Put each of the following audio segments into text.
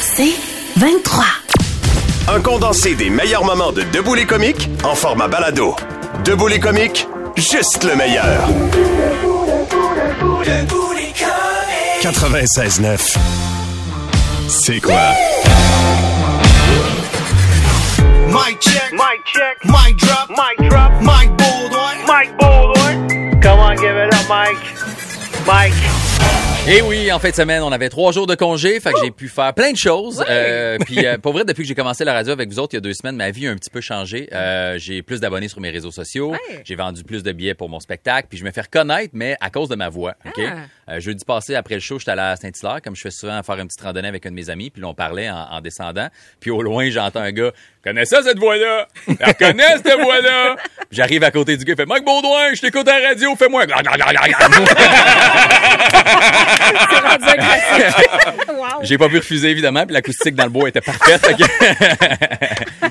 C'est 23. Un condensé des meilleurs moments de Debout les comiques en format balado. Debout les comiques, juste le meilleur. 96.9. C'est quoi? Mic check. Mic check. Mic drop. Mic drop. Mic Baldwin. Mike Baldwin. Come on, give it up, Mike. Mike. Et Eh oui, en fin de semaine, on avait trois jours de congé, fait que j'ai pu faire plein de choses. Euh, puis euh, pour vrai, depuis que j'ai commencé la radio avec vous autres il y a deux semaines, ma vie a un petit peu changé. Euh, j'ai plus d'abonnés sur mes réseaux sociaux, j'ai vendu plus de billets pour mon spectacle, puis je me fais reconnaître, mais à cause de ma voix. Ok? Euh, jeudi passé, après le show, j'étais allé à Saint-Hilaire, comme je fais souvent, faire une petite randonnée avec un de mes amis, puis là, on parlait en, en descendant. Puis au loin, j'entends un gars, connais ça cette voix-là, elle reconnaît cette voix-là. J'arrive à côté du gars, il fait Mike Baudouin, je t'écoute à la radio, fais-moi. J'ai pas pu refuser, évidemment, puis l'acoustique dans le bois était parfaite. fait que-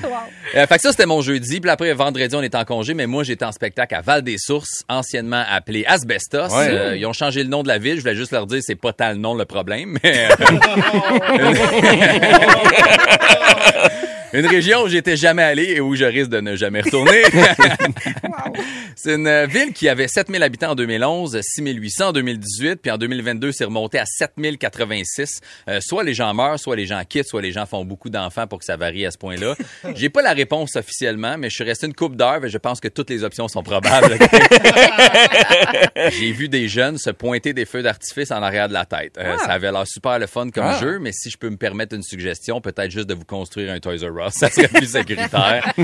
Euh, fait que ça, c'était mon jeudi. Puis après, vendredi, on était en congé, mais moi, j'étais en spectacle à Val-des-Sources, anciennement appelé Asbestos. Ouais. Euh, ils ont changé le nom de la ville. Je voulais juste leur dire, c'est pas tant le nom le problème, mais... Une région où j'étais jamais allé et où je risque de ne jamais retourner. C'est une ville qui avait 7000 habitants en 2011, 6800 en 2018, puis en 2022, c'est remonté à 7086. Euh, soit les gens meurent, soit les gens quittent, soit les gens font beaucoup d'enfants pour que ça varie à ce point-là. J'ai pas la réponse officiellement, mais je suis resté une coupe d'heure et je pense que toutes les options sont probables. J'ai vu des jeunes se pointer des feux d'artifice en arrière de la tête. Euh, Ça avait l'air super le fun comme Ah. jeu, mais si je peux me permettre une suggestion, peut-être juste de vous construire un Toys R Ça serait plus sécuritaire.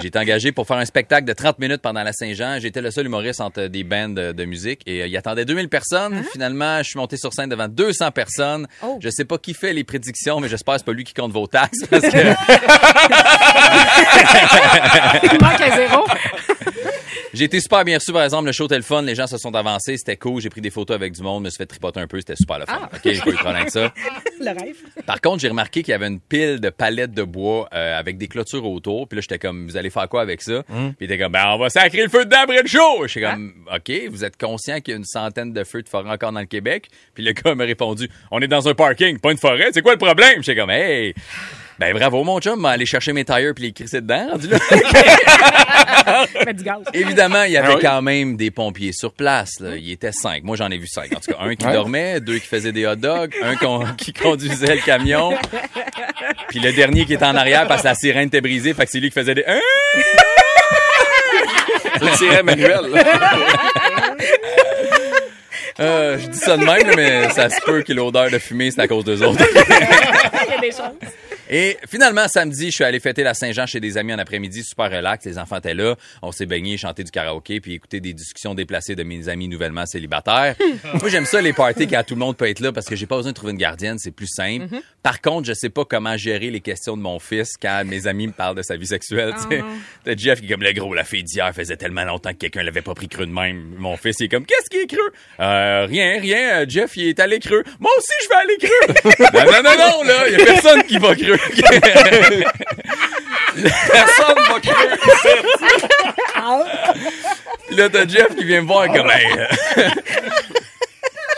J'ai été engagé pour faire un spectacle de 30 minutes pendant la Saint-Jean. J'étais le seul humoriste entre des bands de, de musique et euh, il attendait 2000 personnes. Finalement, je suis monté sur scène devant 200 personnes. Oh. Je sais pas qui fait les prédictions, mais j'espère que c'est pas lui qui compte vos taxes parce que Il manque un zéro. j'ai été super bien reçu par exemple. Le show fun, les gens se sont avancés, c'était cool. J'ai pris des photos avec du monde, me suis fait tripoter un peu, c'était super le fun. Ah. OK, j'ai pas eu de problème avec ça. Le rêve. Par contre, j'ai remarqué qu'il y avait une pile de palettes de bois euh, avec des clôtures autour. Puis là, j'étais comme, vous allez faire quoi avec ça? Puis il était comme, ben, on va sacrer le feu dedans après le show! J'étais comme, OK, vous êtes conscient qu'il y a une centaine de feux de forêt encore dans le Québec? Puis le gars m'a répondu, on est dans un parking, pas une forêt, c'est quoi le problème? J'étais comme, hey! Ben bravo mon chum, m'a allé chercher mes tires puis les crisser dedans, rendu là. Mets du gaz. Évidemment, il y avait Ah oui? quand même des pompiers sur place. Là. Il était cinq. Moi, j'en ai vu cinq. En tout cas, un qui Ouais. dormait, deux qui faisaient des hot dogs, un con- qui conduisait le camion, puis le dernier qui était en arrière parce que la sirène était brisée. Fait que c'est lui qui faisait des... Hein? Le tiré manuel. Euh, je dis ça de même, mais ça se peut que l'odeur de fumée, c'est à cause d'eux autres. Il y a des choses. Et finalement, samedi, je suis allé fêter la Saint-Jean chez des amis en après-midi, super relax. Les enfants étaient là. On s'est baigné, chanté du karaoké, puis écouté des discussions déplacées de mes amis nouvellement célibataires. Moi, j'aime ça, les parties quand tout le monde peut être là parce que j'ai pas besoin de trouver une gardienne, c'est plus simple. Par contre, je sais pas comment gérer les questions de mon fils quand mes amis me parlent de sa vie sexuelle. tu sais. T'as Jeff qui est comme le gros, la fille d'hier faisait tellement longtemps que quelqu'un l'avait pas pris creux de même. Mon fils, il est comme, qu'est-ce qui est creux? Euh, rien, rien. Jeff, il est allé creux. Moi aussi, je vais aller creux. non, non, non, non, là, y a personne qui va creux. Personne va. Puis là, t'as Jeff qui vient me voir comme, hey, euh,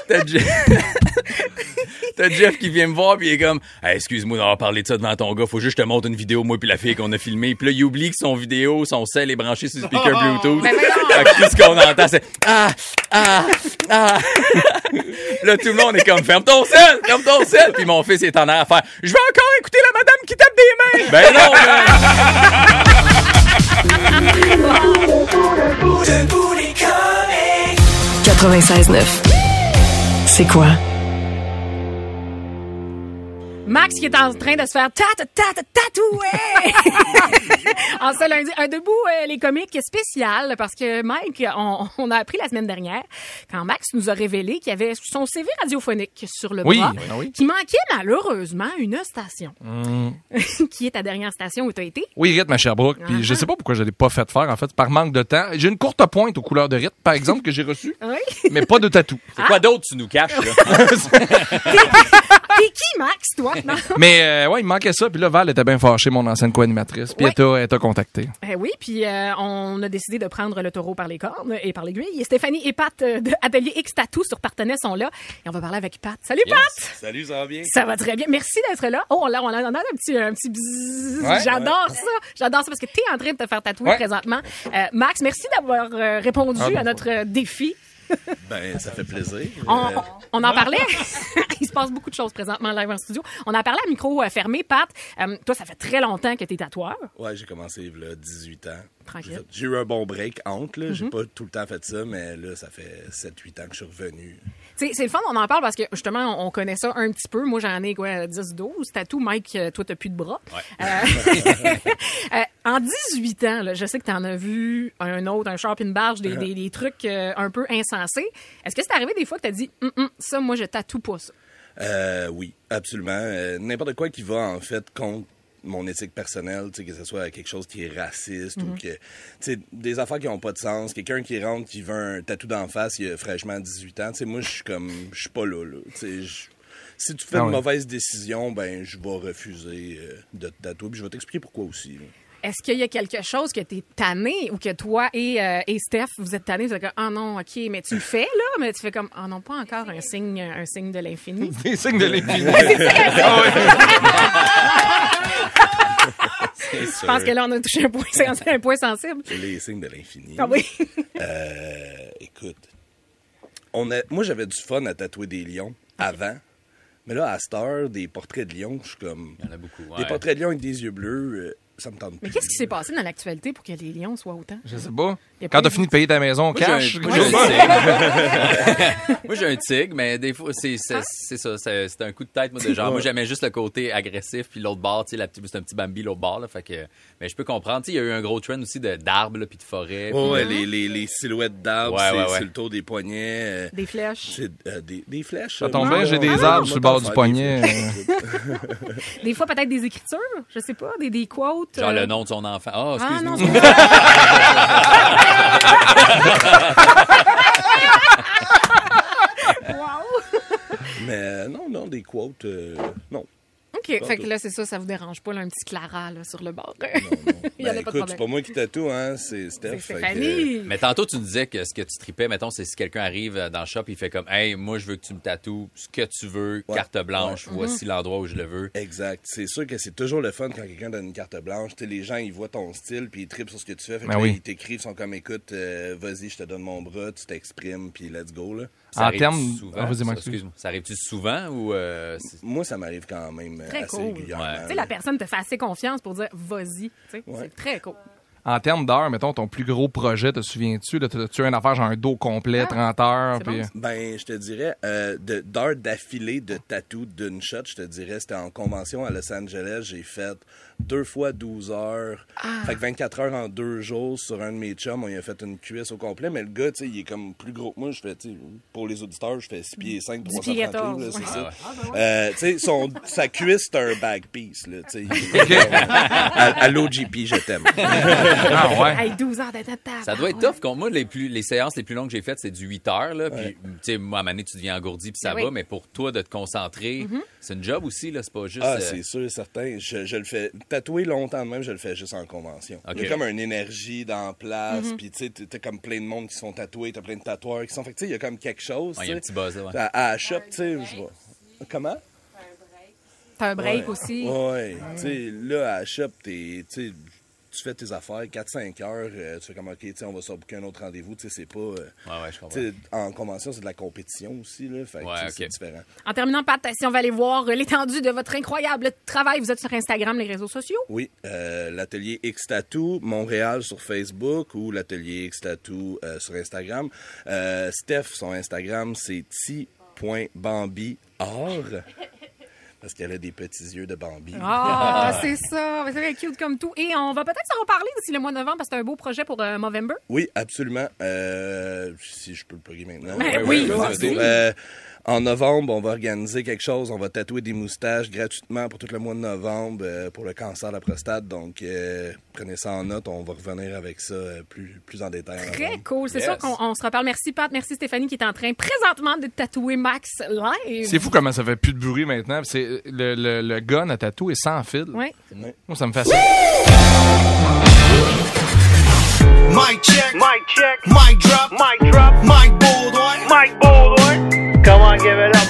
T'as Jeff... T'as Jeff qui vient me voir puis il est comme Hey, excuse-moi d'avoir parlé de ça devant ton gars, faut juste que je te montre une vidéo moi puis la fille qu'on a filmée. Puis là, il oublie que son vidéo, son sel est branché sur le speaker Bluetooth. Mais voyons. Fait que tout ce qu'on entend c'est ah ah ah. là tout le monde est comme ferme ton sel, ferme ton sel. Puis mon fils est en arrière à faire je vais encore écouter la madame qui tape des mains. Ben non. man. 96.9. C'est quoi? Max qui est en train de se faire tat tat tatouer en ce lundi un debout euh, les comiques spécial parce que Mike on, on a appris la semaine dernière quand Max nous a révélé qu'il y avait son CV radiophonique sur le Oui, bras oui, oui. qui manquait malheureusement une station qui est ta dernière station où tu as été? Oui, rythme à Sherbrooke. Puis je sais pas pourquoi je l'ai pas fait faire, en fait, par manque de temps. J'ai une courte pointe aux couleurs de rythme, par exemple, que j'ai reçue, oui mais pas de tatou. C'est quoi d'autre tu nous caches là? t'es qui, Max, toi? Mais euh, ouais, il me manquait ça. Puis là, Val était bien fâchée, mon ancienne co-animatrice. Puis Ouais. elle t'a- contacté. Eh oui, puis euh, on a décidé de prendre le taureau par les cornes et par l'aiguille. Et Stéphanie et Pat euh, de Atelier X Tattoo sur Partenay sont là. Et on va parler avec Pat. Salut, Pat! Salut, ça va bien? Ça va très bien. Merci d'être là. Oh, là, on a, on a un petit, un petit bzzz. Ouais. J'adore ça. J'adore ça parce que tu es en train de te faire tatouer Ouais. présentement. Euh, Max, merci d'avoir euh, répondu Ah, à notre défi. Ben, ça fait plaisir. On, Euh, on en parlait. Il se passe beaucoup de choses présentement live en studio. On en parlait à micro euh, fermé. Pat, euh, toi, ça fait très longtemps que tu es tatoueur. ouais, j'ai commencé il y a 18 ans. Tranquille. J'ai eu un bon break entre. J'ai pas tout le temps fait ça, mais là, ça fait 7-8 ans que je suis revenu. C'est le fun, on en parle parce que justement, on on connaît ça un petit peu. Moi, j'en ai quoi, 10-12. Tatou, Mike, euh, toi, t'as plus de bras. Euh, euh, en 18 ans, là, je sais que t'en as vu un autre, un sharp, une barge, des, des, des trucs euh, un peu insensés. Est-ce que c'est arrivé des fois que t'as dit, Hum, hum, ça, moi, je tatoue pas ça? Euh, oui, absolument. Euh, N'importe quoi qui va, en fait, contre mon éthique personnelle, tu sais, que ce soit quelque chose qui est raciste Mhm. ou que, tu sais, des affaires qui ont pas de sens. Quelqu'un qui rentre, qui veut un tatou d'en face, il a fraîchement 18 ans, tu sais, moi, je suis comme, je suis pas là, là. Tu si tu fais Ah une mauvaise décision, ben, je vais refuser euh, de te tatouer, puis je vais t'expliquer pourquoi aussi. là. Est-ce qu'il y a quelque chose que t'es tanné ou que toi et, euh, et Steph, vous êtes tannés, vous êtes comme, ah non, OK, mais tu le fais, là, mais tu fais comme, ah non, pas encore un signe, un signe de l'infini. Des signes de l'infini. Je pense que là, on a touché un point, c'est un point sensible. Les signes de l'infini. Ah oui. Euh, écoute, on a, moi j'avais du fun à tatouer des lions avant. Mais là, à cette heure, des portraits de lions, je suis comme. Il y en a beaucoup. Des ouais. portraits de lions avec des yeux bleus, euh, ça me tente Mais qu'est-ce qui s'est passé dans l'actualité pour que les lions soient autant? Je sais pas. Quand t'as fini de payer ta maison, Moi, cash. moi, j'ai un tigre. Moi, j'ai un tigre, mais des fois, c'est c'est- c'est ça. C'est un coup de tête, moi, de genre. Moi, j'aimais juste le côté agressif, puis l'autre bord, tu sais, la petite- c'est un petit Bambi, l'autre bord, là. Fait que, mais je peux comprendre. Tu sais, il y a eu un gros trend aussi de- d'arbres, puis de forêts. Ouais, ouais, les, les, les silhouettes d'arbres, Ouais, c'est ouais, ouais. c'est le tour des poignets. euh, Des flèches. c'est euh, des, des flèches. Ça tombe bien, j'ai des arbres sur le bord du poignet. des fois, peut-être des écritures, je sais pas, des, des Genre euh, le nom de son enfant. Ah, Ah non. Wow. Mais euh, non, non, des quotes, euh, non. OK, fait que là, c'est ça, ça vous dérange pas, là, un petit Clara là, sur le bord. Il y en Ben, a pas de écoute, c'est pas moi qui tatoue, hein, c'est Steph. C'est que. Mais tantôt, tu nous disais que ce que tu tripais, mettons, c'est si quelqu'un arrive euh, dans le shop, il fait comme, hey, moi, je veux que tu me tatoues ce que tu veux, Ouais. carte blanche, Mhm. voici l'endroit où je le veux. Exact. C'est sûr que c'est toujours le fun quand quelqu'un donne une carte blanche. Tu sais, les gens, ils voient ton style, puis ils trippent sur ce que tu fais. Fait que Ben là, oui. ils t'écrivent, ils sont comme, écoute, euh, vas-y, je te donne mon bras, tu t'exprimes, puis let's go, là. Ça En arrive-tu termes- souvent, Ah, ça? Max, Excuse-moi. Ça arrive-tu souvent ou euh, Moi, ça m'arrive quand même Très assez cool. régulièrement. Ouais. Tu sais, la personne te fait assez confiance pour dire vas-y. Tu Ouais. C'est très cool. En termes d'heures, mettons, ton plus gros projet, te souviens-tu? là, T'as-tu une affaire, genre un dos complet, 30 heures? puis- bon, Ben, je te dirais, euh, de- d'heures d'affilée de tatou d'une shot, je te dirais, c'était en convention à Los Angeles. J'ai fait deux fois 12 heures. Ah. Fait que 24 heures en deux jours sur un de mes chums. On y a fait une cuisse au complet. Mais le gars, tu sais, il est comme plus gros que moi. Je fais, tu sais, pour les auditeurs, je fais 6 pieds 5, 10 pieds 330 livres, 14, là, c'est ouais. ça. Euh, tu sais, son- sa cuisse, c'est un back piece, là, tu sais. À à l'OGP, je t'aime. Ah ouais. Hey, 12 heures de tata. Ça doit être tough. Moi, les, plus, les séances les plus longues que j'ai faites, c'est du 8 heures. Là, Puis, tu sais, moi, à un moment donné, tu deviens engourdi, puis ça Ben va. Mais pour toi, de te concentrer, c'est une job aussi. là C'est pas juste. Ah, euh, c'est sûr et certain. Je, je le fais. Tatouer longtemps de même, je le fais juste en convention. Ok. Il y a comme une énergie dans la place, Mm-hmm. puis tu sais, t'as- comme plein de monde qui se font tatouer, t'as plein de tatoueurs qui sont. Fait que tu sais, il y a comme quelque chose. ouais, il y a un tu petit buzz là. ouais. À, la shop, tu sais, je vois. Comment? T'as un break Ouais. aussi. Ouais. Tu sais, là, à la shop, t'es. Tu fais tes affaires, 4-5 heures, euh, tu fais comme, OK, on va se un autre rendez-vous, tu sais, c'est pas. euh, Ouais, ouais, je comprends. en convention, c'est de la compétition aussi, là. Fait Ouais, tu sais, ok. c'est différent. En terminant, Pat, si on va aller voir euh, l'étendue de votre incroyable travail, vous êtes sur Instagram, les réseaux sociaux? Oui, euh, l'atelier X Tattoo Montréal sur Facebook ou l'atelier X Tattoo euh, sur Instagram. Euh, Steph, son Instagram, c'est ti.bambi.or parce qu'elle a des petits yeux de Bambi. Ah, c'est ça. C'est vrai, cute comme tout. Et on va peut-être s'en reparler d'ici le mois de novembre parce que c'est un beau projet pour euh, Movember. Oui, absolument. Euh, si je peux le plugger maintenant. Ben oui, Ouais, vas-y. En novembre, on va organiser quelque chose. On va tatouer des moustaches gratuitement pour tout le mois de novembre euh, pour le cancer de la prostate. Donc, euh, prenez ça en note. On va revenir avec ça euh, plus, plus en détail. en Très novembre. cool. C'est Yes. sûr qu'on on se reparle. Merci, Pat. Merci, Stéphanie, qui est en train présentement de tatouer Max live. C'est fou comment ça fait plus de bruit maintenant. C'est le, le, le gun à tatou est sans fil. Oui. Moi, ça me fascine. Mic check. Mic check. Mic drop. Mic drop. Mic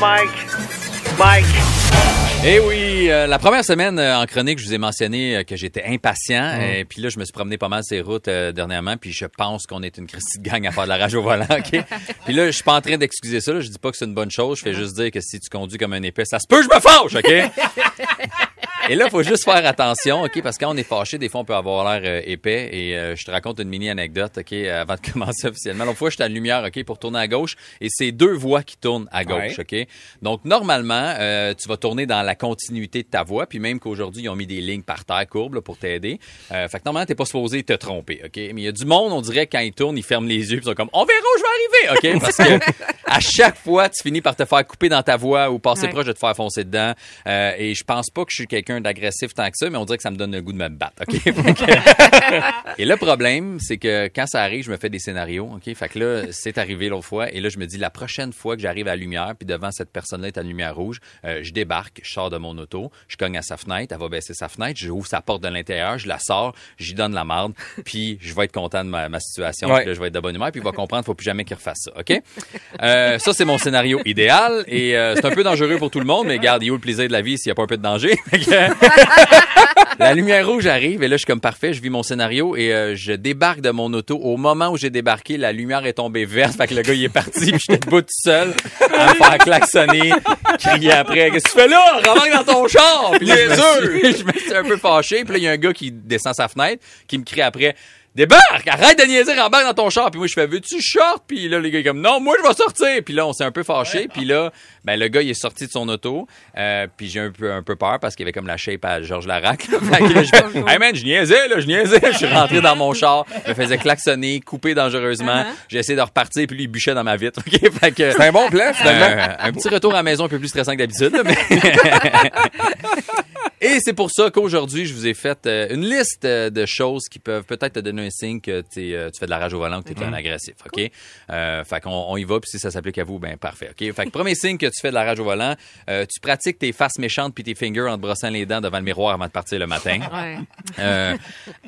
Mike. Mike. Eh oui, euh, la première semaine euh, en chronique, je vous ai mentionné euh, que j'étais impatient. Et puis là, je me suis promené pas mal ces routes euh, dernièrement. Puis je pense qu'on est une Christie de gang à faire de la rage au volant. OK? puis là, je suis pas en train d'excuser ça. là. Je dis pas que c'est une bonne chose. Je fais juste dire que si tu conduis comme un épée, ça se peut, je me fâche. OK? Et là, faut juste faire attention, OK? Parce que quand on est fâché, des fois, on peut avoir l'air euh, épais. Et euh, je te raconte une mini anecdote, OK? Avant de commencer officiellement. L'autre fois, j'étais à la lumière, OK? Pour tourner à gauche. Et c'est deux voies qui tournent à gauche, OK? Donc, normalement, euh, tu vas tourner dans la continuité de ta voie. Puis même qu'aujourd'hui, ils ont mis des lignes par terre, courbes, là, pour t'aider. Euh, fait que normalement, t'es pas supposé te tromper, OK? Mais il y a du monde, on dirait, quand ils tournent, ils ferment les yeux. Puis ils sont comme, on verra où je vais arriver, OK? Parce que à chaque fois, tu finis par te faire couper dans ta voie ou passer Ouais. proche de te faire foncer dedans. Euh, et je pense pas que je suis quelqu'un d'agressif tant que ça, mais on dirait que ça me donne le goût de me battre. OK? Et le problème, c'est que quand ça arrive, je me fais des scénarios. OK? Fait que là, c'est arrivé l'autre fois. Et là, je me dis, la prochaine fois que j'arrive à la lumière, puis devant cette personne-là est à la lumière rouge, euh, je débarque, je sors de mon auto, je cogne à sa fenêtre, elle va baisser sa fenêtre, je ouvre sa porte de l'intérieur, je la sors, j'y donne la marde, puis je vais être content de ma, ma situation. Ouais. Puis là, je vais être de bonne humeur, puis il va comprendre, faut plus jamais qu'il refasse ça. OK? Euh, ça, c'est mon scénario idéal. Et euh, c'est un peu dangereux pour tout le monde, mais regarde, il y a où le plaisir de la vie s'il n'y a pas un peu de danger? La lumière rouge arrive et là, je suis comme parfait, je vis mon scénario et euh, je débarque de mon auto. Au moment où j'ai débarqué, la lumière est tombée verte. Fait que le gars, il est parti puis j'étais debout tout seul à me faire klaxonner, crier après. Qu'est-ce que tu fais là? Rembarque dans ton char! Puis là, je, me suis, je me suis un peu fâché. Puis là, il y a un gars qui descend sa fenêtre, qui me crie après. Débarque! Arrête de niaiser, rembarque dans ton char. Puis moi, je fais, veux-tu short? Puis là, les gars, comme, non, moi, je vais sortir. Puis là, on s'est un peu fâché. Puis là, ben, le gars, il est sorti de son auto. Euh, puis j'ai un peu, un peu peur parce qu'il avait comme la shape à Georges Larac. là. Fait que là, je fais, hey man, je niaisais, là, je niaisais. Je suis rentré dans mon char, je me faisais klaxonner, couper dangereusement. J'ai essayé de repartir, puis lui, il bûchait dans ma vitre. OK? Fait que, C'est un bon plan, finalement. euh, un petit retour à la maison un peu plus stressant que d'habitude. mais- Et c'est pour ça qu'aujourd'hui, je vous ai fait euh, une liste euh, de choses qui peuvent peut-être te donner un signe que euh, tu fais de la rage au volant, que tu es un agressif. OK? Euh, fait qu'on on y va, puis si ça s'applique à vous, ben parfait. OK? Fait que premier signe que tu fais de la rage au volant, euh, tu pratiques tes faces méchantes puis tes fingers en te brossant les dents devant le miroir avant de partir le matin. Ouais. Euh,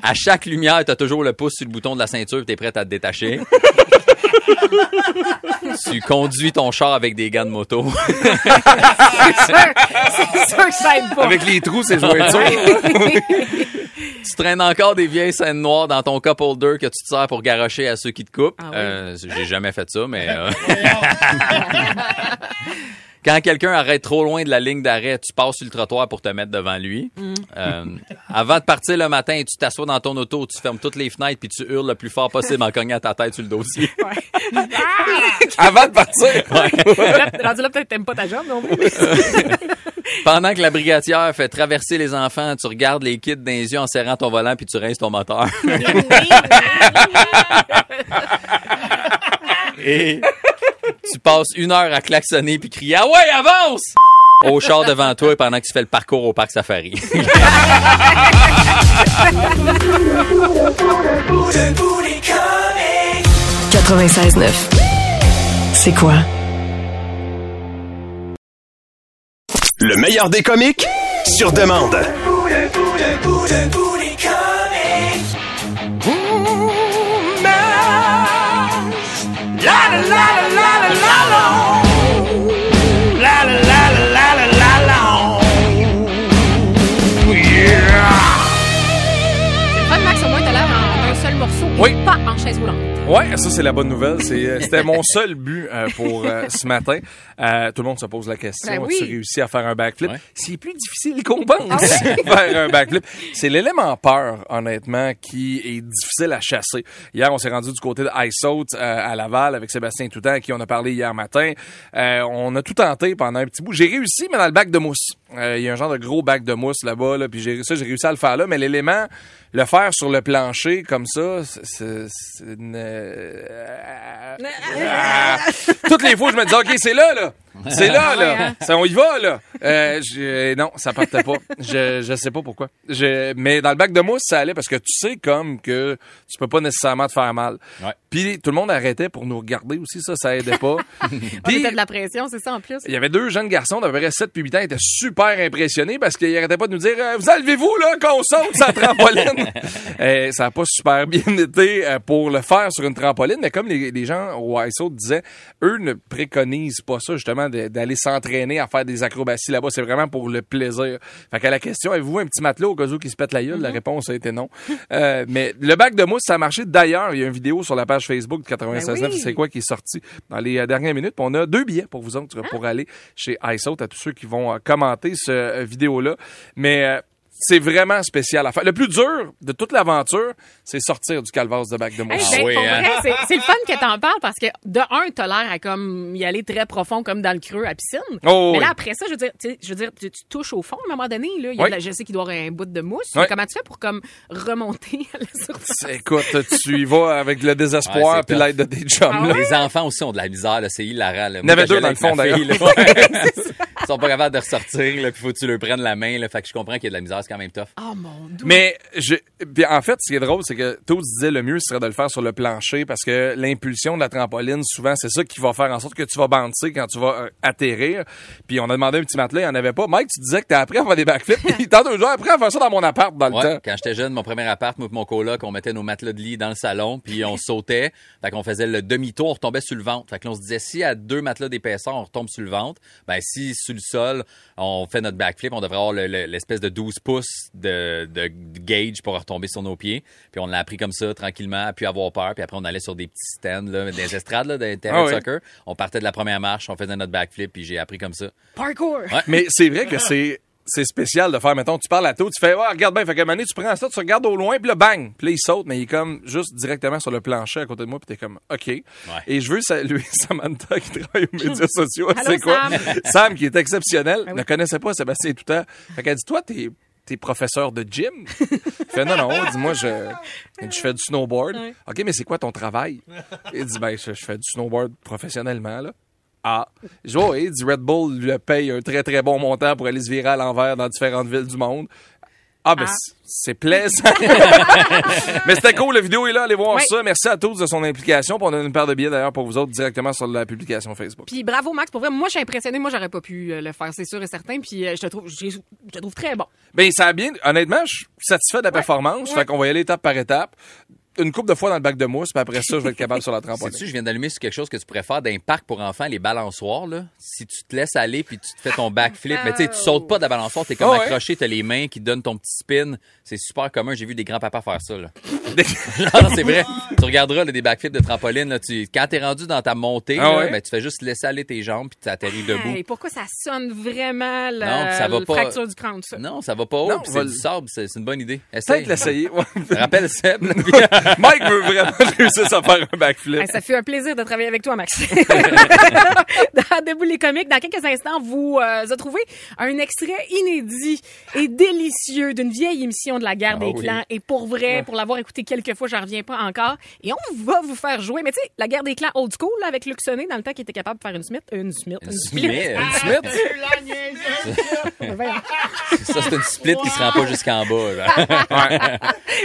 à chaque lumière, tu as toujours le pouce sur le bouton de la ceinture, tu es prête à te détacher. tu conduis ton char avec des gants de moto. C'est sûr que ça aide pas. Avec les trous, c'est jointure. tu traînes encore des vieilles scènes noires dans ton cup holder que tu te sers pour garocher à ceux qui te coupent. Ah oui. Euh, J'ai jamais fait ça, mais... euh, Quand quelqu'un arrête trop loin de la ligne d'arrêt, tu passes sur le trottoir pour te mettre devant lui. Mm. Euh, avant de partir le matin, tu t'assois dans ton auto, tu fermes toutes les fenêtres puis tu hurles le plus fort possible en cognant ta tête sur le dossier. Avant de partir. Rendu là, peut-être t'aimes pas ta job non plus. Pendant que la brigadière fait traverser les enfants, tu regardes les kids dans les yeux en serrant ton volant puis tu rinces ton moteur. Et tu passes une heure à klaxonner puis crier Ah ouais, avance! Au char devant toi pendant que tu fais le parcours au parc safari. 96.9. C'est quoi? Le meilleur des comiques sur demande. Morceau. et Oui. Pas en chaise roulante. Ouais, ça c'est la bonne nouvelle. C'est, euh, C'était mon seul but euh, pour euh, ce matin. Euh, tout le monde se pose la question Ben oui. as-tu réussi à faire un backflip? Ouais. C'est plus difficile qu'on pense faire un backflip. C'est l'élément peur, honnêtement, qui est difficile à chasser. Hier, on s'est rendu du côté de Ice Out euh, à Laval avec Sébastien Toutan, à qui on a parlé hier matin. Euh, on a tout tenté pendant un petit bout. J'ai réussi, mais dans le bac de mousse. Euh, Il y a un genre de gros bac de mousse là-bas, là, puis j'ai ça, j'ai réussi à le faire là, mais l'élément, le faire sur le plancher comme ça, c'est- une- Ah. Toutes les fois, je me disais, OK, c'est là, là. C'est là, ouais, là. hein? Ça, on y va, là. Euh, je- non, ça partait pas. Je, je sais pas pourquoi. Je, mais dans le bac de mousse, ça allait parce que tu sais comme que tu peux pas nécessairement te faire mal. Ouais. Puis tout le monde arrêtait pour nous regarder aussi, ça, ça aidait pas. On Puis était de la pression, c'est ça en plus. il y avait deux jeunes garçons d'à peu près 7 puis 8 ans qui étaient super impressionnés parce qu'ils arrêtaient pas de nous dire Euh, Vous enlevez-vous là qu'on saute sa trampoline? Euh, ça a pas super bien été euh, pour le faire sur une trampoline, mais comme les, les gens au ISO disaient, eux ne préconisent pas ça justement d'aller s'entraîner à faire des acrobaties là-bas. C'est vraiment pour le plaisir. Fait qu'à la question, avez-vous un petit matelot au cas où qui se pète la gueule? La réponse a été non. Euh, mais le bac de mousse, ça a marché. D'ailleurs, il y a une vidéo sur la page Facebook de 96.9, Ben oui. c'est quoi qui est sorti dans les euh, dernières minutes. Puis on a deux billets pour vous autres pour aller chez iSout à tous ceux qui vont euh, commenter ce vidéo-là. Mais c'est vraiment spécial à faire. Le plus dur de toute l'aventure, c'est sortir du calvaire de bac de Hey, mousse. ben, oui, pour hein? vrai, c'est, le fun que t'en parles parce que de un, t'as l'air à comme y aller très profond comme dans le creux à piscine. Oh, mais oui. là après ça, je veux dire, je veux dire, tu, tu touches au fond à un moment donné là. Il y a Oui. la- je sais qu'il doit y avoir un bout de mousse. Mais Comment tu fais pour comme remonter à la surface? Écoute, tu y vas avec le désespoir puis l'aide de tes chums. Ah? Les enfants aussi ont de la misère, c'est hilarant. Il y en avait deux dans le fond, ouais. Ils sont pas capables de ressortir, là, puis faut que tu leur prennes la main, là. Fait que je comprends qu'il y a de la misère, c'est quand même tough. Oh mon dieu. Mais je, puis en fait, ce qui est drôle, c'est que tous disaient le mieux serait de le faire sur le plancher parce que l'impulsion de la trampoline, souvent, c'est ça qui va faire en sorte que tu vas bouncer quand tu vas euh, atterrir. Puis on a demandé un petit matelas, il n'y en avait pas. Mike, tu disais que t'as appris à faire des backflips. Puis tant deux jours après à faire ça dans mon appart dans le Ouais, temps. quand j'étais jeune, mon premier appart, moi et mon coloc, on mettait nos matelas de lit dans le salon, puis on sautait. Fait qu'on faisait le demi-tour, on retombait sur le ventre. Fait que là, on se disait, si à deux matelas d'épaisseur, on retombe sur le ventre, ben si sur le sol, on fait notre backflip, on devrait avoir le- le- l'espèce de 12 pouces de, de gauge pour retomber sur nos pieds. Puis on l'a appris comme ça, tranquillement, à plus avoir peur. Puis après, on allait sur des petits stands, là, des estrades, là, des terrains Ah de oui. soccer. On partait de la première marche, on faisait notre backflip, puis j'ai appris comme ça. Parkour. Ouais. Mais c'est vrai que c'est c'est spécial de faire, mettons, tu parles à tout, tu fais, ouais, regarde bien, fait qu'à un moment donné, tu prends ça, tu regardes au loin, puis là, bang, puis là, il saute, mais il est comme juste directement sur le plancher à côté de moi, puis t'es comme, OK. Et je veux saluer Samantha qui travaille aux médias sociaux. Allô, C'est quoi? Sam. Sam, qui est exceptionnel, Ben oui. ne connaissait pas Sébastien Toutant. Fait qu'elle dit, toi, t'es t'es professeur de gym? Il fait, non, non, dis-moi, je, je fais du snowboard. Ouais. OK, mais c'est quoi ton travail? Il dit, ben, je, je fais du snowboard professionnellement, là. Ah. Il dit Red Bull lui paye un très très bon montant pour aller se virer à l'envers dans différentes villes du monde. Ah, ben, Ah. c'est- plaisant. Mais c'était cool, la vidéo est là, allez voir Oui. ça. Merci à tous de son implication. Puis on a une paire de billets d'ailleurs pour vous autres directement sur la publication Facebook. Puis bravo Max, pour vrai, moi je suis impressionnée, moi j'aurais pas pu euh, le faire, c'est sûr et certain. Puis euh, je te trouve, je, je te trouve très bon. Ben, ça a bien, honnêtement, je suis satisfait de la performance. Fait qu'on va y aller étape par étape. Une coupe de fois dans le bac de mousse, puis après ça, je vais être capable sur la trampoline. Sais-tu, je viens d'allumer sur quelque chose que tu pourrais faire dans un parc pour enfants, les balançoires, là? Si tu te laisses aller puis tu te fais ton backflip, mais tu sais, tu sautes pas de la balançoire, t'es comme ouais. accroché, t'as les mains qui te donnent ton petit spin. C'est super commun. J'ai vu des grands-papas faire ça, là. non, non, c'est vrai. Tu regarderas, là, des backflips de trampoline, là. Tu, quand t'es rendu dans ta montée, Ah là, ouais? ben, tu fais juste laisser aller tes jambes puis tu atterris debout. Hey, pourquoi ça sonne vraiment la, Non, ça va la pas- fracture du crâne, ça? Non, ça va pas haut, va c'est du sable, c'est une bonne idée. Essaye. Peut-être l'essayer. Ouais. Rappelle Seb, là, Mike veut vraiment réussir à faire un backflip. Ça fait un plaisir de travailler avec toi, Max. dans Debout les comiques, dans quelques instants, vous euh, un extrait inédit et délicieux d'une vieille émission de la guerre Ah des oui. clans. Et pour vrai, pour l'avoir écouté quelques fois, j'en reviens pas encore. Et on va vous faire jouer. Mais tu sais, la guerre des clans old school, là, avec Luc Sonnet, dans le temps qu'il était capable de faire une Smith. Une Smith. Une, split. Smith. Ah, Smith? Ça, c'est une split qui se rend pas jusqu'en bas.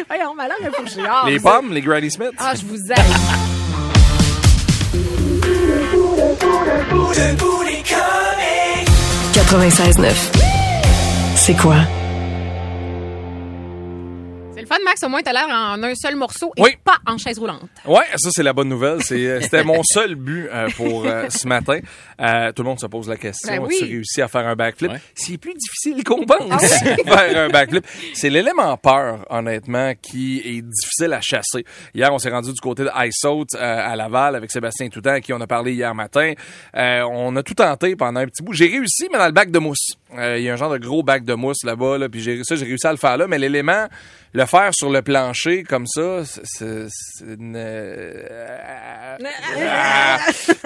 Voyons, ma langue est fourchée. Ah, Les pommes, les Granny Smith. Ah, je vous aime. 96.9. C'est quoi? C'est le fun, Max. Au moins, t'as l'air en un seul morceau et Oui. pas en chaise roulante. Ouais, ça c'est la bonne nouvelle. Euh, c'était mon seul but euh, pour euh, ce matin. Euh, tout le monde se pose la question Ben oui. as-tu réussi à faire un backflip? Ouais. C'est plus difficile qu'on pense Ah faire un backflip. C'est l'élément peur, honnêtement, qui est difficile à chasser. Hier, on s'est rendu du côté de iSaut euh, à Laval avec Sébastien Toutant, à qui on a parlé hier matin. Euh, on a tout tenté pendant un petit bout. J'ai réussi, mais dans le bac de mousse. Euh, Il y a un genre de gros bac de mousse là-bas, là, puis j'ai ça, j'ai réussi à le faire là. Mais l'élément, le faire sur le plancher comme ça, c'est- une- euh, ah.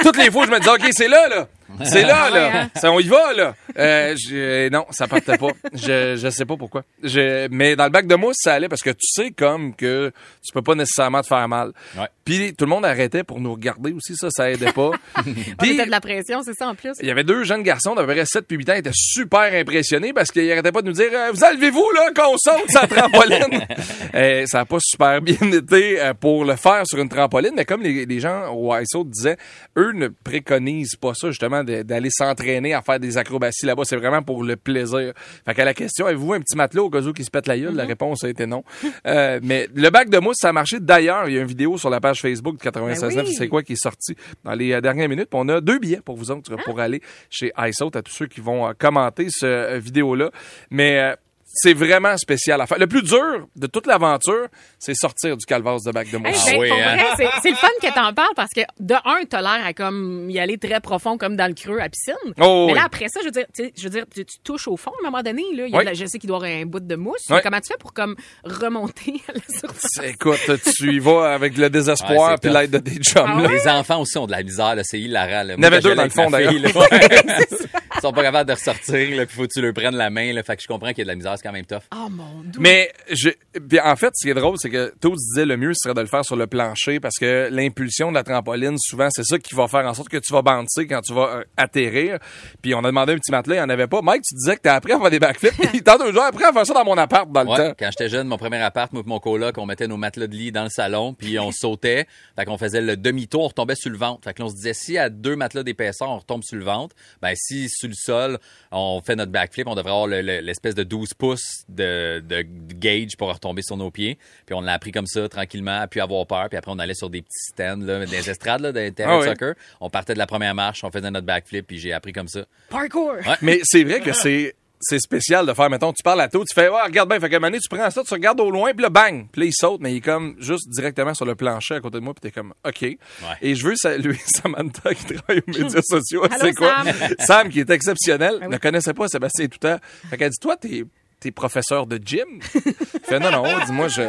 Toutes les fois, je me disais, OK, c'est là, là. C'est là, Ah ouais, là. hein? Ça, on y va, là. Euh, je- non, ça partait pas. Je, je sais pas pourquoi. Je, mais dans le bac de mousse, ça allait parce que tu sais comme que tu peux pas nécessairement te faire mal. Ouais. Puis tout le monde arrêtait pour nous regarder aussi, ça, ça aidait pas. Puis de la pression, c'est ça en plus? il y avait deux jeunes garçons d'à peu près 7 puis 8 ans, ils étaient super impressionnés parce qu'ils arrêtaient pas de nous dire euh, Vous enlevez-vous là qu'on saute sa trampoline? Euh, ça a pas super bien été euh, pour le faire sur une trampoline, mais comme les, les gens au ISO disaient, eux ne préconisent pas ça justement d'aller s'entraîner à faire des acrobaties là-bas. C'est vraiment pour le plaisir. Fait qu'à la question, avez-vous un petit matelot au cas où qui se pète la gueule? La réponse a été non. Euh, mais le bac de mousse, ça a marché. D'ailleurs, il y a une vidéo sur la page Facebook de 96.9, Ben oui. c'est quoi qui est sorti dans les euh, dernières minutes. Puis on a deux billets pour vous autres pour aller chez iSout à tous ceux qui vont euh, commenter ce euh, vidéo-là. Mais euh, c'est vraiment spécial à faire. Le plus dur de toute l'aventure, c'est sortir du calvaire de bac de Hey, mousse. ben, oui, pour hein? vrai, c'est- le fun que t'en parles parce que de un, t'as l'air à comme y aller très profond comme dans le creux à piscine. Oh, mais oui. là après ça, je veux dire, je veux dire, tu, tu touches au fond à un moment donné. Là, Il y a Oui. la- je sais qu'il doit y avoir un bout de mousse. Oui. Comment tu fais pour comme remonter à la surface? Écoute, tu y vas avec le désespoir puis l'aide de des chums. Ah? Les enfants aussi ont de la misère, c'est hilarant. Là. Il y en avait deux dans le fond, ma sont pas capables de ressortir, là, puis faut que tu leur prennes la main, là. Fait que je comprends qu'il y a de la misère, c'est quand même tough. Oh mon dieu. Mais je, puis en fait, ce qui est drôle, c'est que Toad disait le mieux serait de le faire sur le plancher parce que l'impulsion de la trampoline, souvent, c'est ça qui va faire en sorte que tu vas bouncer quand tu vas euh, atterrir. Puis on a demandé un petit matelas, il n'y en avait pas. Mike, tu disais que t'as appris à faire des backflips. Puis tant deux jours après à faire ça dans mon appart dans le Ouais, temps. quand j'étais jeune, mon premier appart, moi et mon coloc, on mettait nos matelas de lit dans le salon, puis on sautait. Fait qu'on faisait le demi-tour, on retombait sur le ventre. Fait que là, on se disait, si à deux matelas d'épaisseur, on retombe sur le ventre, ben si sur le sol, on fait notre backflip, on devrait avoir le- le- l'espèce de 12 pouces de, de gauge pour retomber sur nos pieds. Puis on l'a appris comme ça, tranquillement, puis avoir peur. Puis après, on allait sur des petits stands, là, des estrades, là, des terrains Ah de oui. soccer. On partait de la première marche, on faisait notre backflip, puis j'ai appris comme ça. Parkour. Mais c'est vrai que c'est c'est spécial de faire, mettons, tu parles à Toad, tu fais, ouais, regarde bien, fait que Mané, tu prends ça, tu regardes au loin, puis là, bang! Puis là, il saute, mais il est comme juste directement sur le plancher à côté de moi, puis t'es comme, OK. Et je veux saluer Samantha qui travaille aux médias sociaux. Allô, c'est quoi? Sam. Sam, qui est exceptionnel, oui. ne connaissait pas Sébastien Toutant. Fait qu'elle dit, toi, t'es t'es professeur de gym? Il fait, non, non, dis-moi, je,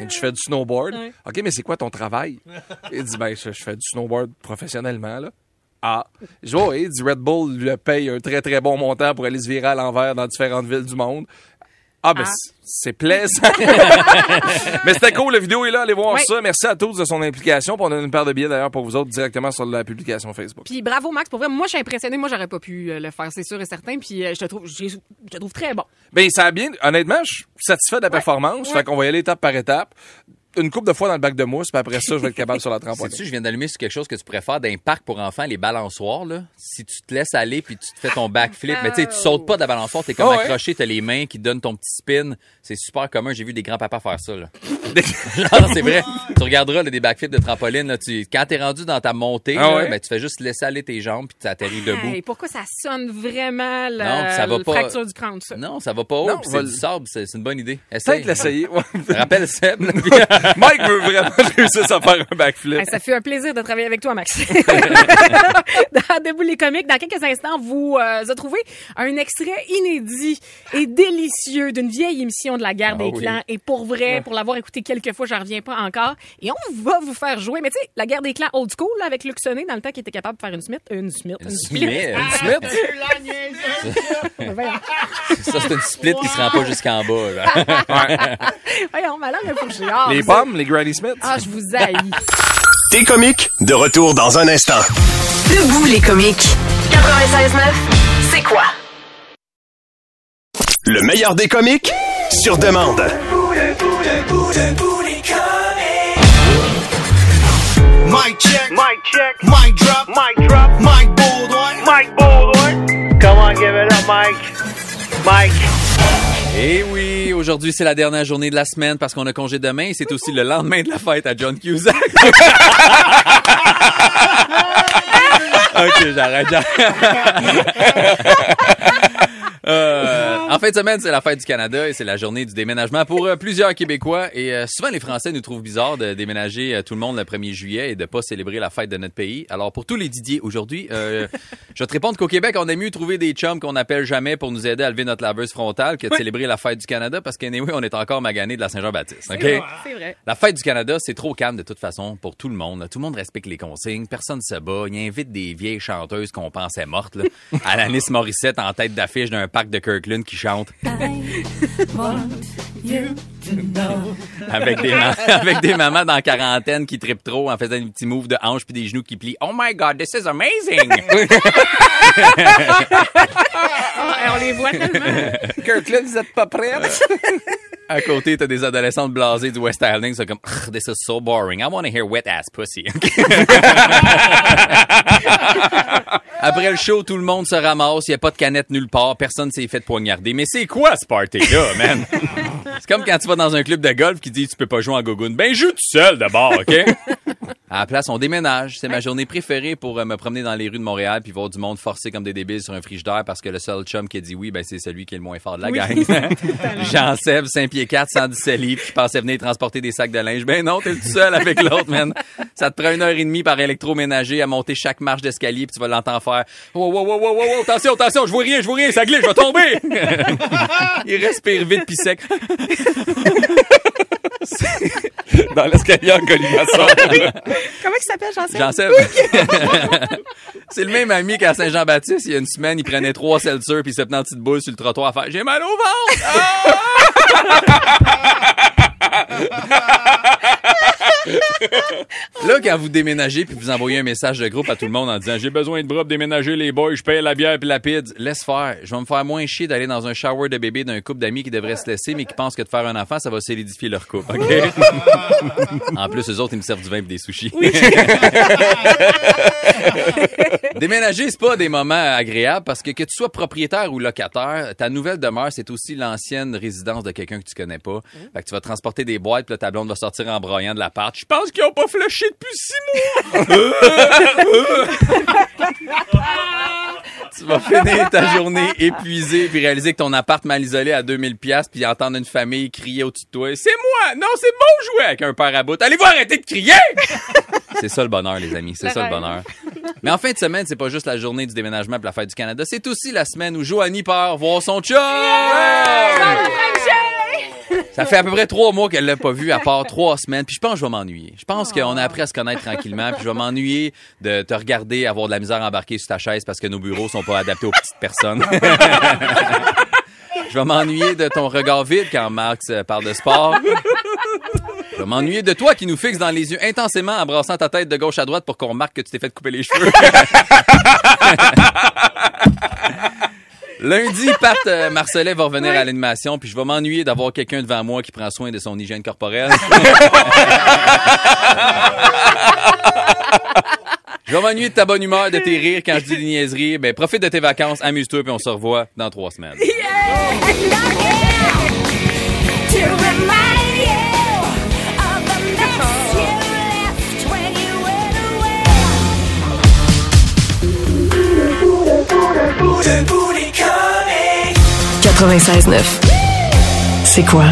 je fais du snowboard. Ouais. OK, mais c'est quoi ton travail? Il dit, ben, je, je fais du snowboard professionnellement, là. Ah. Je vois, il dit Red Bull lui paye un très très bon montant pour aller se virer à l'envers dans différentes villes du monde. Ah, ben, Ah. c'est- plaisant. Mais c'était cool, la vidéo est là, allez voir Oui. ça. Merci à tous de son implication. Puis on a une paire de billets d'ailleurs pour vous autres directement sur la publication Facebook. Puis bravo Max, pour vrai, moi je suis impressionnée, moi j'aurais pas pu euh, le faire, c'est sûr et certain. Puis euh, je te trouve, je, je te trouve très bon. Ben, ça a bien, honnêtement, je suis satisfait de la performance. Ouais. Fait qu'on va y aller étape par étape. Une coupe de fois dans le bac de mousse, puis après ça, je vais être capable sur la trampoline. Sais-tu, je viens d'allumer sur quelque chose que tu faire d'un parc pour enfants, les balançoires, là? Si tu te laisses aller puis tu te fais ton backflip, mais tu sais, tu sautes pas de la balançoire, t'es comme ouais. accroché, t'as les mains qui donnent ton petit spin. C'est super commun. J'ai vu des grands-papas faire ça, là. C'est vrai. Tu regarderas, là, des backflips de trampoline, là. Tu, quand t'es rendu dans ta montée, Ah là, ouais? ben, tu fais juste laisser aller tes jambes puis tu atterris debout. Hey, pourquoi ça sonne vraiment la, Non, ça va pas- fracture du crâne, ça? Non, ça va pas haut, Non, puis on c'est va du le- sable, c'est une bonne idée. Essaye. Peut-être l'essayer. Ouais. Rappelle Seb, là, puis- Mike veut vraiment réussisse à faire un backflip. Hey, ça fait un plaisir de travailler avec toi, Max. dans Debout les comiques, dans quelques instants, vous euh, trouvé un extrait inédit et délicieux d'une vieille émission de la guerre Ah des oui. clans. Et pour vrai, pour l'avoir écouté quelques fois, j'en reviens pas encore. Et on va vous faire jouer. Mais tu sais, la guerre des clans old school, là, avec Luc Sonné, dans le temps qu'il était capable de faire une Smith. Une Smith. Une, split. Mais, une split, Voyons, ça, c'est une split qui se rend pas jusqu'en bas, là. voyons, ma langue Ah, Les pommes, les Granny Smith. Ah, je vous haïs. T'es comique, de retour dans un instant. Debout les comiques. 96.9, c'est quoi? Le meilleur des comiques, sur demande. Mic check. Mic check. Mic drop. Mic drop. Mic Baldwin. Mic Baldwin. Come on, give it up, Mike. Mike. Et oui, aujourd'hui, c'est la dernière journée de la semaine parce qu'on a congé demain et c'est aussi le lendemain de la fête à John Cusack. ok, j'arrête, j'arrête. Fin de semaine, c'est la fête du Canada et c'est la journée du déménagement pour euh, plusieurs Québécois. Et euh, souvent, les Français nous trouvent bizarre de déménager euh, tout le monde le 1er juillet et de pas célébrer la fête de notre pays. Alors, pour tous les Didier aujourd'hui, je vais te répondre qu'au Québec, on aime mieux trouver des chums qu'on appelle jamais pour nous aider à lever notre laveuse frontale que de célébrer la fête du Canada parce qu'anyway, on est encore magané de la Saint-Jean-Baptiste. OK? C'est vrai. La fête du Canada, c'est trop calme de toute façon pour tout le monde. Tout le monde respecte les consignes, personne se bat. Il invite des vieilles chanteuses qu'on pensait mortes. Là. Alanis Morissette en tête d'affiche d'un parc de Kirkland qui chante. I want you. Avec des, ma- avec des mamans dans la quarantaine qui trippent trop en faisant des petits moves de hanches puis des genoux qui plient. Oh my God, this is amazing! Ah, on les voit tellement. Kirkland, vous êtes pas prêts? À côté, t'as des adolescentes blasées du West Island, c'est comme, Ugh, this is so boring. I want to hear wet ass pussy. Après le show, tout le monde se ramasse, il y a pas de canette nulle part, personne s'est fait poignarder. Mais c'est quoi ce party-là, man? C'est comme quand tu vas dans un club de golf qui dit tu peux pas jouer en gogoune. Ben, joue tout seul d'abord, OK? À la place, on déménage. C'est ma journée préférée pour euh, me promener dans les rues de Montréal puis voir du monde forcé comme des débiles sur un frigidaire parce que le seul chum qui a dit oui, ben c'est celui qui est le moins fort de la gang. Jean-Seb, 5 pieds 4, 117 livres, qui pensait venir transporter des sacs de linge. Ben non, t'es tout seul avec l'autre, man. Ça te prend une heure et demie par électroménager à monter chaque marche d'escalier puis tu vas l'entendre faire wow, wow, wow, wow, wow, attention, attention, je vois rien, je vois rien, ça glisse, je vais tomber. Il respire vite puis sec. Dans l'escalier en colimaçon. Comment il s'appelle, Jean-Seb? Jean-Seb. c'est le même ami qu'à Saint-Jean-Baptiste. Il y a une semaine, il prenait trois seltzers puis il se tenait en petite boule sur le trottoir à faire J'ai mal au ventre! Là, quand vous déménagez puis vous envoyez un message de groupe à tout le monde en disant J'ai besoin de bras pour déménager les boys, je paye la bière puis la pizza, laisse faire. Je vais me faire moins chier d'aller dans un shower de bébé d'un couple d'amis qui devrait se laisser mais qui pensent que de faire un enfant, ça va solidifier leur couple. OK? en plus, eux autres, ils me servent du vin et des sushis. Déménager, c'est pas des moments agréables parce que que tu sois propriétaire ou locataire, ta nouvelle demeure, c'est aussi l'ancienne résidence de quelqu'un que tu connais pas. Fait que tu vas transporter des boîtes, puis là, ta blonde va sortir en broyant de l'appart. Je pense qu'ils ont pas flushé depuis six mois. tu vas finir ta journée épuisée puis réaliser que ton appart mal isolé à 2000 pièces puis entendre une famille crier au-dessus de toi. C'est moi! Non, c'est bon jouer avec un père à bout. Allez-vous arrêter de crier! c'est ça le bonheur, les amis. C'est Le ça le bonheur. Mais en fin de semaine, c'est pas juste la journée du déménagement pour la fête du Canada. C'est aussi la semaine où Joanie part voir son chum! Ça fait à peu près trois mois qu'elle l'a pas vu, à part trois semaines. Puis je pense que je vais m'ennuyer. Je pense qu'on a appris à se connaître tranquillement. Puis je vais m'ennuyer de te regarder avoir de la misère embarquée sur ta chaise parce que nos bureaux sont pas adaptés aux petites personnes. je vais m'ennuyer de ton regard vide quand Max euh, parle de sport. Je vais m'ennuyer de toi qui nous fixe dans les yeux intensément en brassant ta tête de gauche à droite pour qu'on remarque que tu t'es fait couper les cheveux. Lundi, Pat euh, Marcelet va revenir à l'animation, puis je vais m'ennuyer d'avoir quelqu'un devant moi qui prend soin de son hygiène corporelle. je vais m'ennuyer de ta bonne humeur, de tes rires quand je dis des niaiseries. Ben, profite de tes vacances, amuse-toi, puis on se revoit dans trois semaines. Booty 96.9. C'est quoi?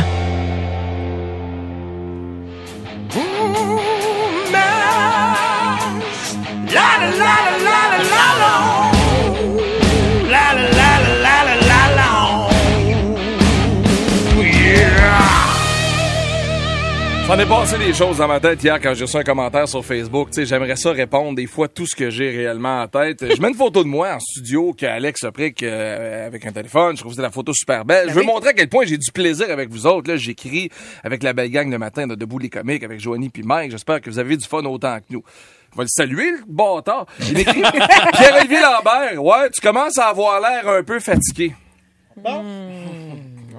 J'en ai passé des choses dans ma tête hier quand j'ai reçu un commentaire sur Facebook. Tu sais, j'aimerais ça répondre des fois tout ce que j'ai réellement en tête. Je mets une photo de moi en studio qu'Alex a pris euh, avec un téléphone. Je trouve que c'est la photo super belle. je veux montrer à quel point j'ai du plaisir avec vous autres. Là, j'écris avec la belle gang le matin de Debout les comiques avec Joanie puis Mike. J'espère que vous avez du fun autant que nous. On va le saluer, le bâtard. Il écrit Pierre-Olivier Lambert. Ouais, tu commences à avoir l'air un peu fatigué.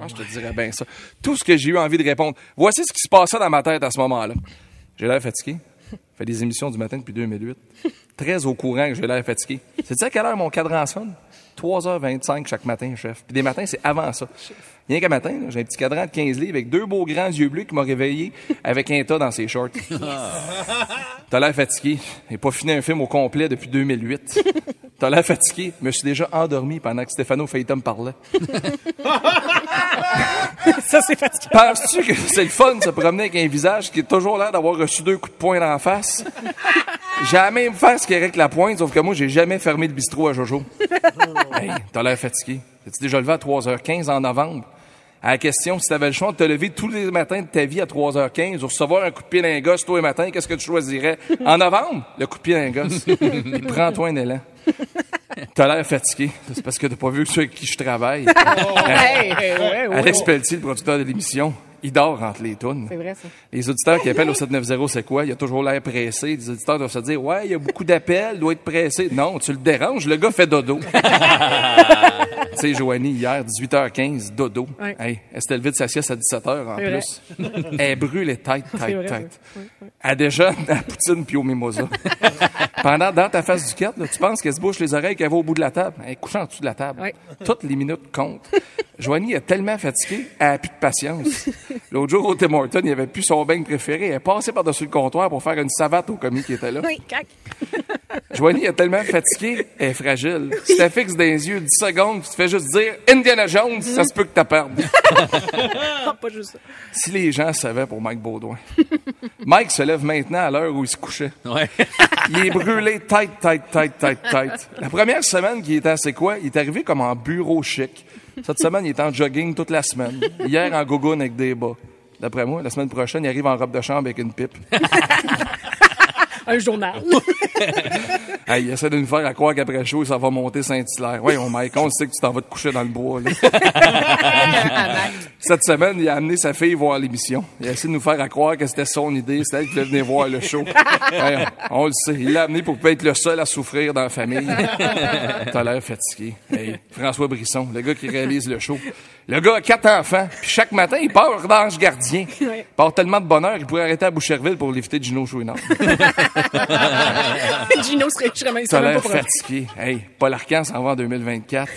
Je te dirais bien ça. Tout ce que j'ai eu envie de répondre. Voici ce qui se passait dans ma tête à ce moment-là. J'ai l'air fatigué. fait des émissions du matin depuis 2008. Très au courant que j'ai l'air fatigué. C'est à quelle heure mon cadran sonne? 3h25 chaque matin, chef. Puis des matins, c'est avant ça. Rien qu'un matin, j'ai un petit cadran de 15 livres avec deux beaux grands yeux bleus qui m'ont réveillé avec un tas dans ses shorts. T'as l'air fatigué. J'ai pas fini un film au complet depuis 2008. T'as l'air fatigué. Je me suis déjà endormi pendant que Stéphano Feitum parlait. Ça, c'est fatigué. Penses-tu que c'est le fun de se promener avec un visage qui est toujours l'air d'avoir reçu deux coups de poing dans la face? J'ai la même face qu'Éric Lapointe, sauf que moi, j'ai jamais fermé le bistrot à Jojo. hey, t'as l'air fatigué. T'es-tu déjà levé à 3h15 en novembre? À la question, si t'avais le choix de te lever tous les matins de ta vie à 3h15 ou recevoir un coup de pied d'un gosse tous les matins, qu'est-ce que tu choisirais? En novembre, le coup de pied d'un gosse. Puis prends-toi un élan. T'as l'air fatigué. C'est parce que t'as pas vu ceux avec qui je travaille. Hey, hey, ouais, ouais, Alex. Pelletier, le producteur de l'émission, il dort entre les tunes. C'est vrai, ça. Les auditeurs qui appellent au 790, c'est quoi? Il a toujours l'air pressé. Les auditeurs doivent se dire, ouais, il y a beaucoup d'appels, il doit être pressé. Non, tu le déranges, le gars fait dodo. tu sais, Joanie, hier, 18h15, dodo. Ouais. Hey, elle s'était levée de sa sieste à 17h en C'est vrai. plus. elle brûle les têtes, C'est tête, tête. ça. Elle déjeune à poutine puis au mimosa. Pendant, dans ta face du quête, là, tu penses qu'elle se bouche les oreilles qu'elle va au bout de la table? Elle est couchée en dessous de la table. Ouais. Toutes les minutes comptent. Joanie est tellement fatiguée, elle a plus de patience. L'autre jour, au Tim Hortons, il avait plus son bain préféré. Elle est passée par-dessus le comptoir pour faire une savate au commis qui était là. Oui, cac. Joanie est tellement fatiguée, elle est fragile. Si t'as fixe dans les yeux 10 secondes, tu te fais juste dire Indiana Jones, ça se peut que t'as perdu. Non, pas juste ça. Si les gens savaient pour Mike Baudouin. Mike se lève maintenant à l'heure où il se couchait. Ouais. Il est brûlé tête, tête, tête, tête, tête. La première semaine qu'il était à C'est quoi, il est arrivé comme en bureau chic. Cette semaine, il est en jogging toute la semaine. Hier, en gogoune avec des bas. D'après moi, la semaine prochaine, il arrive en robe de chambre avec une pipe. Un journal. Hey, il essaie de nous faire à croire qu'après chaud, ça va monter Saint-Hilaire. Oui, on Mike, on sait que tu t'en vas te coucher dans le bois. là. Cette semaine, il a amené sa fille voir l'émission. Il a essayé de nous faire à croire que c'était son idée, c'était elle qui voulait venir voir le show. On le sait. Il l'a amené pour pas être le seul à souffrir dans la famille. T'as l'air fatigué. Hey, François Brisson, le gars qui réalise le show. Le gars a quatre enfants, puis chaque matin, il part d'ange gardien. Il part tellement de bonheur, il pourrait arrêter à Boucherville pour l'éviter de Gino Chouinard. Gino serait, je serais T'as l'air fatigué. Hey, Paul Arcan s'en va en 2024.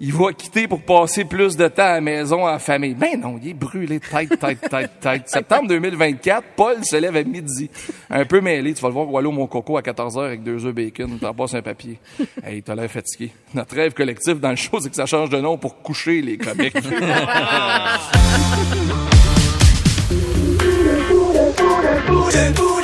Il va quitter pour passer plus de temps à la maison en famille. Ben non, il est brûlé tête, tête, tête, tête. Septembre 2024, Paul se lève à midi. Un peu mêlé, tu vas le voir Wallo mon coco à 14h avec deux œufs bacon, t'en passes un papier. Hey, t'as l'air fatigué. Notre rêve collectif dans le show, c'est que ça change de nom pour coucher les comiques.